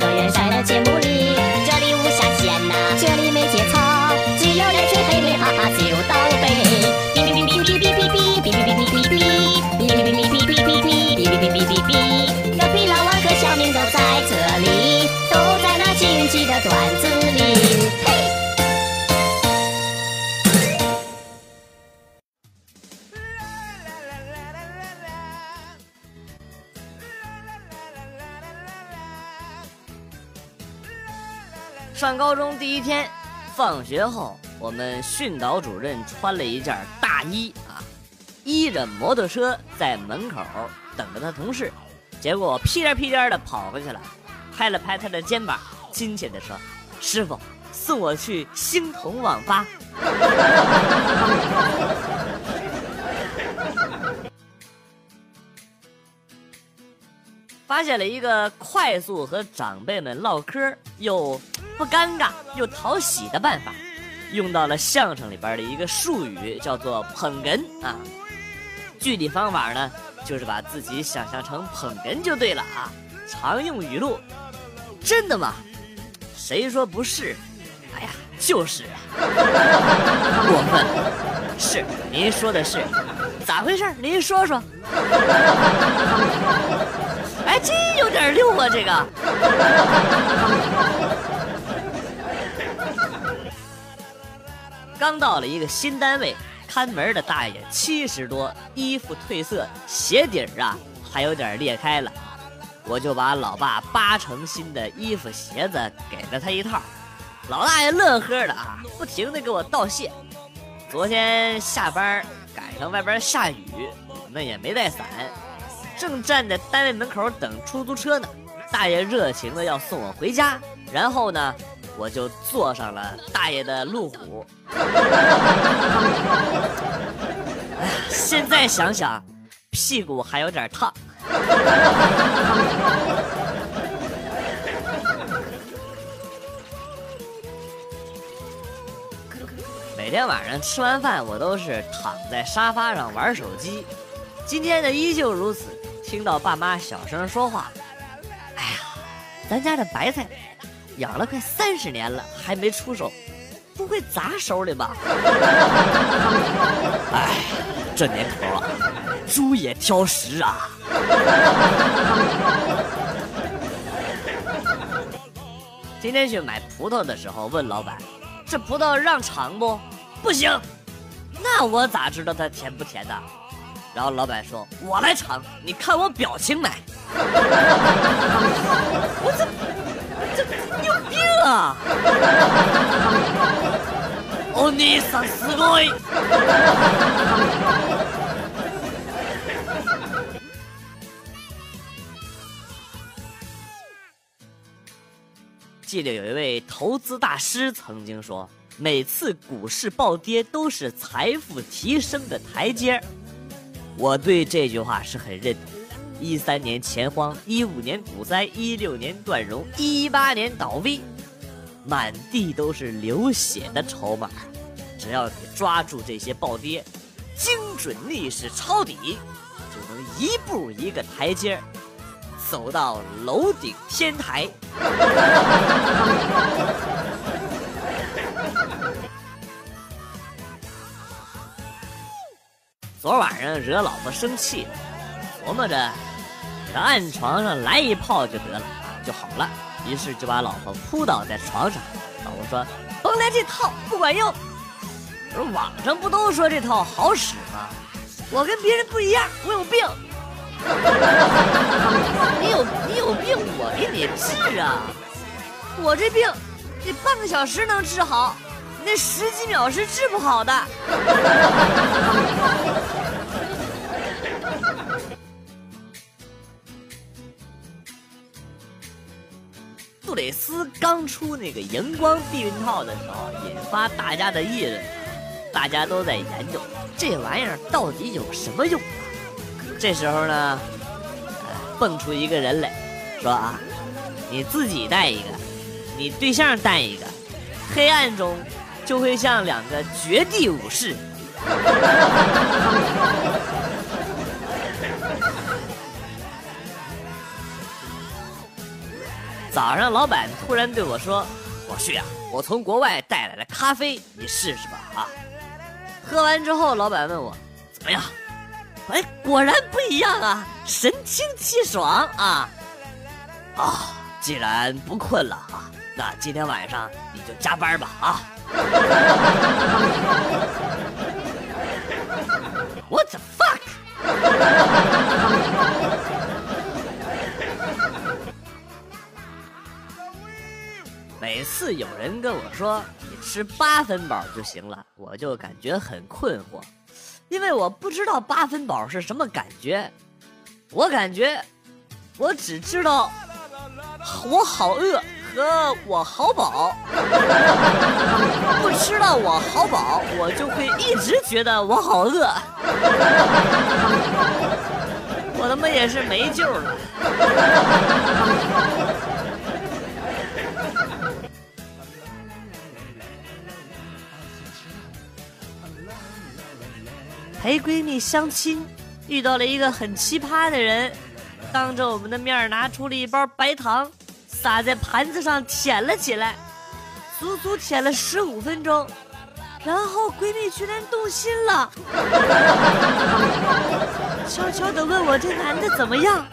Có 笑上高中第一天，放学后，我们训导主任穿了一件大衣啊，依着摩托车在门口等着他同事，结果屁颠屁颠的跑过去了，拍了拍他的肩膀，亲切的说：“师傅，送我去星童网吧。”发现了一个快速和长辈们唠嗑又不尴尬又讨喜的办法，用到了相声里边的一个术语，叫做“捧哏”啊。具体方法呢，就是把自己想象成捧哏就对了啊。常用语录：真的吗？谁说不是？哎呀，就是啊。过分。是，您说的是，咋回事？您说说。哎，这有点溜啊！这个。刚到了一个新单位，看门的大爷七十多，衣服褪色，鞋底儿啊还有点裂开了。我就把老爸八成新的衣服鞋子给了他一套，老大爷乐呵的啊，不停的给我道谢。昨天下班赶上外边下雨，我们也没带伞。正站在单位门口等出租车呢，大爷热情的要送我回家，然后呢，我就坐上了大爷的路虎。哎，现在想想，屁股还有点烫。每天晚上吃完饭，我都是躺在沙发上玩手机。今天呢，依旧如此。听到爸妈小声说话，哎呀，咱家的白菜养了快三十年了，还没出手，不会砸手里吧？哎，这年头啊，猪也挑食啊。今天去买葡萄的时候，问老板：“这葡萄让尝不？”“不行。”“那我咋知道它甜不甜的？”然后老板说：“我来尝，你看我表情没？” 我这你有病啊！你上死鬼！记得有一位投资大师曾经说：“每次股市暴跌都是财富提升的台阶。”我对这句话是很认同。一三年钱荒，一五年股灾，一六年断融，一八年倒闭，满地都是流血的筹码。只要你抓住这些暴跌，精准逆势抄底，就能一步一个台阶走到楼顶天台。昨晚上惹老婆生气了，琢磨着在暗床上来一炮就得了，就好了。于是就把老婆扑倒在床上。老婆说：“甭来这套，不管用。”说：“网上不都说这套好使吗？我跟别人不一样，我有病。你有你有病，我给你治啊！我这病得半个小时能治好。”那十几秒是治不好的。杜蕾斯刚出那个荧光避孕套的时候，引发大家的议论，大家都在研究这玩意儿到底有什么用。这时候呢，蹦出一个人来说啊，你自己带一个，你对象带一个，黑暗中。就会像两个绝地武士。早上老板突然对我说：“我去啊，我从国外带来了咖啡，你试试吧啊。”喝完之后，老板问我怎么样？哎，果然不一样啊，神清气爽啊！啊，既然不困了啊，那今天晚上你就加班吧啊！What the fuck？每次有人跟我说你吃八分饱就行了，我就感觉很困惑，因为我不知道八分饱是什么感觉。我感觉，我只知道我好饿和我好饱。不吃到我好饱，我就会一直觉得我好饿。我他妈也是没救了。陪闺蜜相亲，遇到了一个很奇葩的人，当着我们的面拿出了一包白糖，撒在盘子上舔了起来，足足舔了十五分钟，然后闺蜜居然动心了，悄悄地问我这男的怎么样。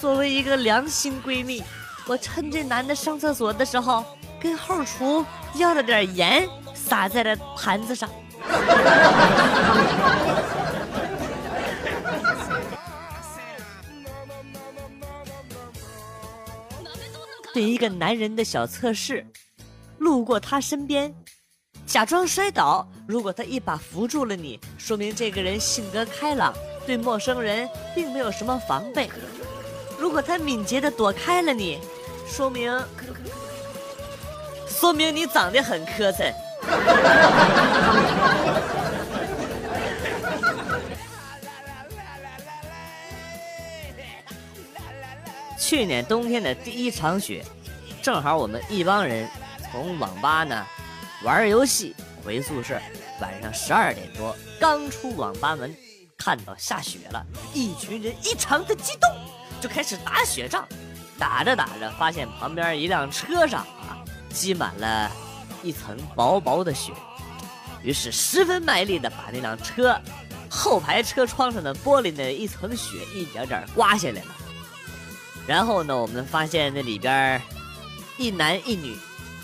作为一个良心闺蜜，我趁这男的上厕所的时候，跟后厨要了点盐，撒在了盘子上。对一个男人的小测试，路过他身边，假装摔倒。如果他一把扶住了你，说明这个人性格开朗，对陌生人并没有什么防备。如果他敏捷的躲开了你，说明说明你长得很磕碜。去年冬天的第一场雪，正好我们一帮人从网吧呢玩游戏回宿舍，晚上十二点多刚出网吧门，看到下雪了，一群人异常的激动，就开始打雪仗。打着打着，发现旁边一辆车上啊积满了一层薄薄的雪，于是十分卖力的把那辆车后排车窗上的玻璃的一层雪一点点刮下来了。然后呢，我们发现那里边一男一女，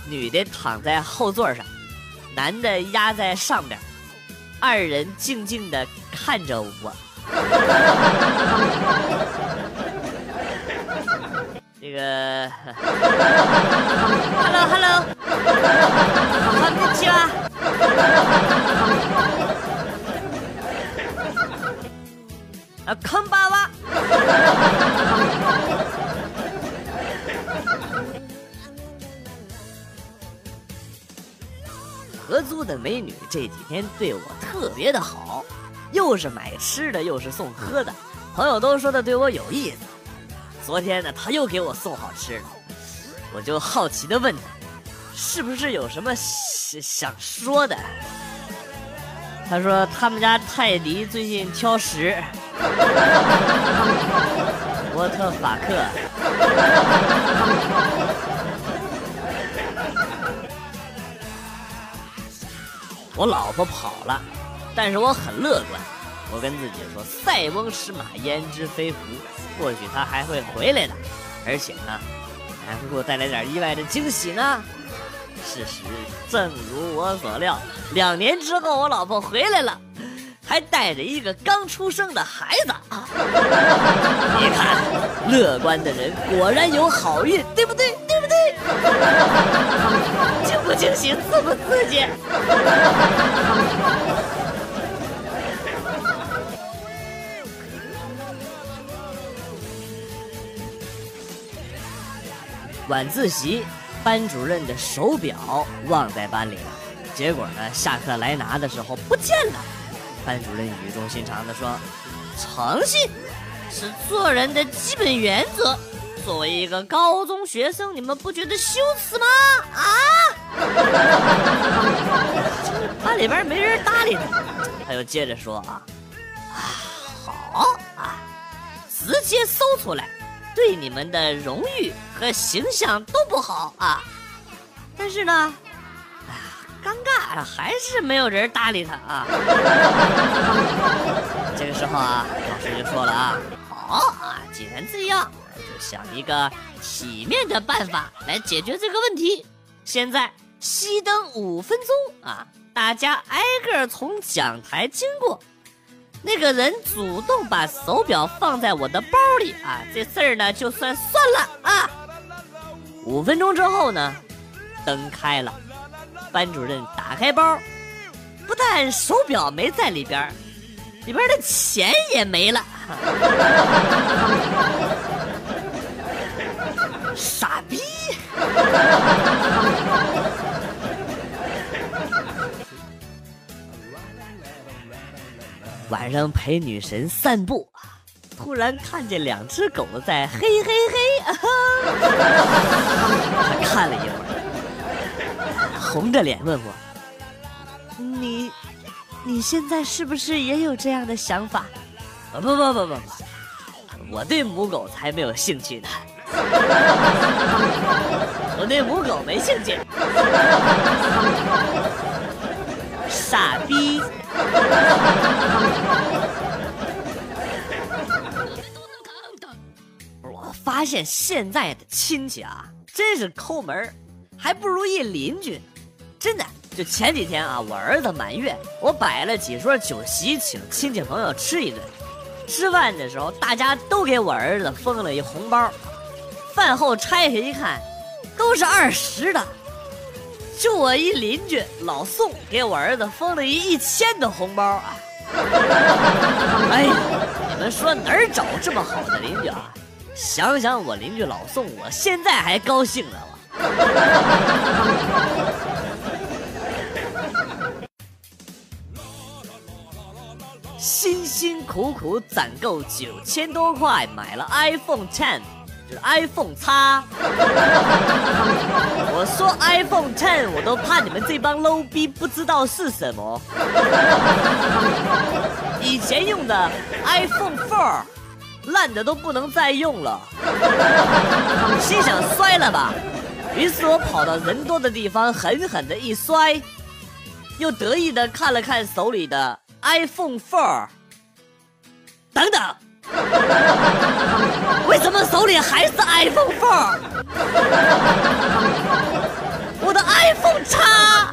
女的躺在后座上，男的压在上边，二人静静的看着我。这个，Hello Hello，こんにちは。 啊，康巴哇。合租的美女这几天对我特别的好，又是买吃的，又是送喝的，朋友都说她对我有意思。昨天呢，她又给我送好吃的，我就好奇的问她，是不是有什么想想说的？他说他们家泰迪最近挑食。沃特法克，我老婆跑了，但是我很乐观。我跟自己说：“塞翁失马，焉知非福？或许她还会回来的，而且呢，还会给我带来点意外的惊喜呢。”事实正如我所料，两年之后，我老婆回来了。还带着一个刚出生的孩子！你看，乐观的人果然有好运，对不对？对不对？惊不惊喜？刺不刺激？晚自习，班主任的手表忘在班里了，结果呢，下课来拿的时候不见了。班主任语重心长地说：“诚信是做人的基本原则。作为一个高中学生，你们不觉得羞耻吗？啊！”班里边没人搭理他，他又接着说：“啊，啊，好啊，直接搜出来，对你们的荣誉和形象都不好啊。但是呢，哎呀，尴尬，还是没有人搭理他啊。这个时候啊，老师就说了啊，好啊，既然这样，就想一个体面的办法来解决这个问题。现在熄灯五分钟啊，大家挨个从讲台经过。那个人主动把手表放在我的包里啊，这事儿呢就算算了啊。五分钟之后呢，灯开了，班主任打开包，不但手表没在里边，里边的钱也没了。傻逼！晚上陪女神散步，突然看见两只狗在嘿嘿嘿，他 看了一会儿，红着脸问我：“你，你现在是不是也有这样的想法？”“不不不不不不，我对母狗才没有兴趣呢，我对母狗没兴趣。”傻逼！我发现现在的亲戚啊，真是抠门还不如一邻居。真的，就前几天啊，我儿子满月，我摆了几桌酒席，请亲戚朋友吃一顿。吃饭的时候，大家都给我儿子封了一红包。饭后拆开一看，都是二十的。就我一邻居老宋给我儿子封了一一千的红包啊！哎呀，你们说哪儿找这么好的邻居啊？想想我邻居老宋，我现在还高兴呢！我 辛辛苦苦攒够九千多块，买了 iPhone Ten。iPhone 叉，我说 iPhone Ten，我都怕你们这帮 low 逼不知道是什么。以前用的 iPhone Four，烂的都不能再用了。心想摔了吧，于是我跑到人多的地方狠狠的一摔，又得意的看了看手里的 iPhone Four，等等。为什么手里还是 iPhone Four？我的 iPhone 叉。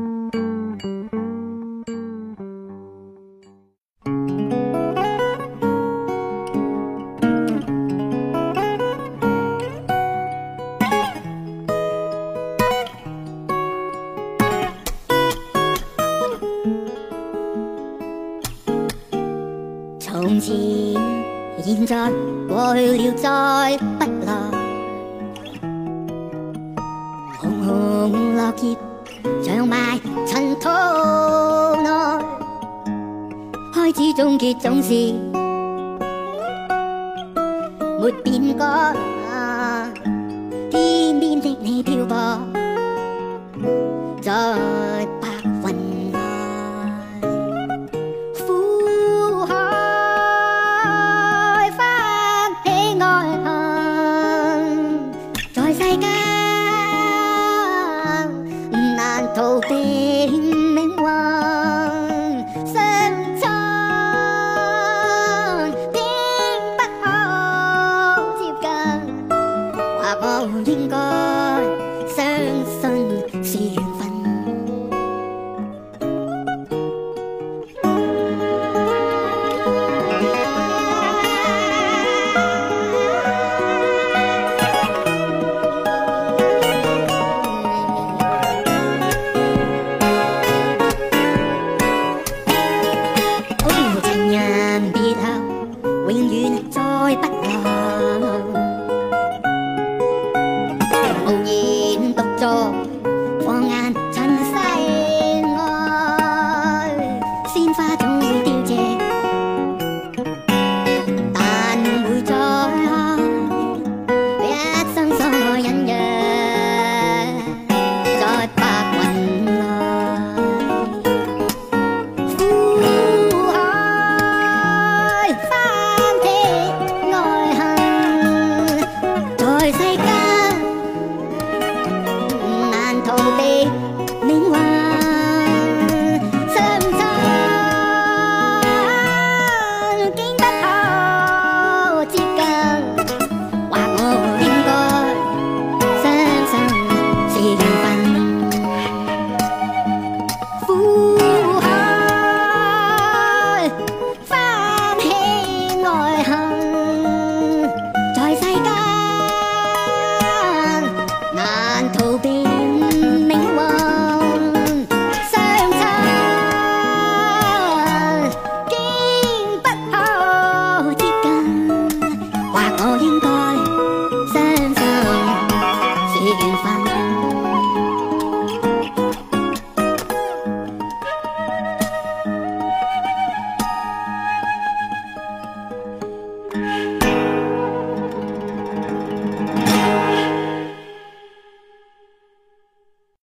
始终结总是没变改。天边的你漂泊在。alguém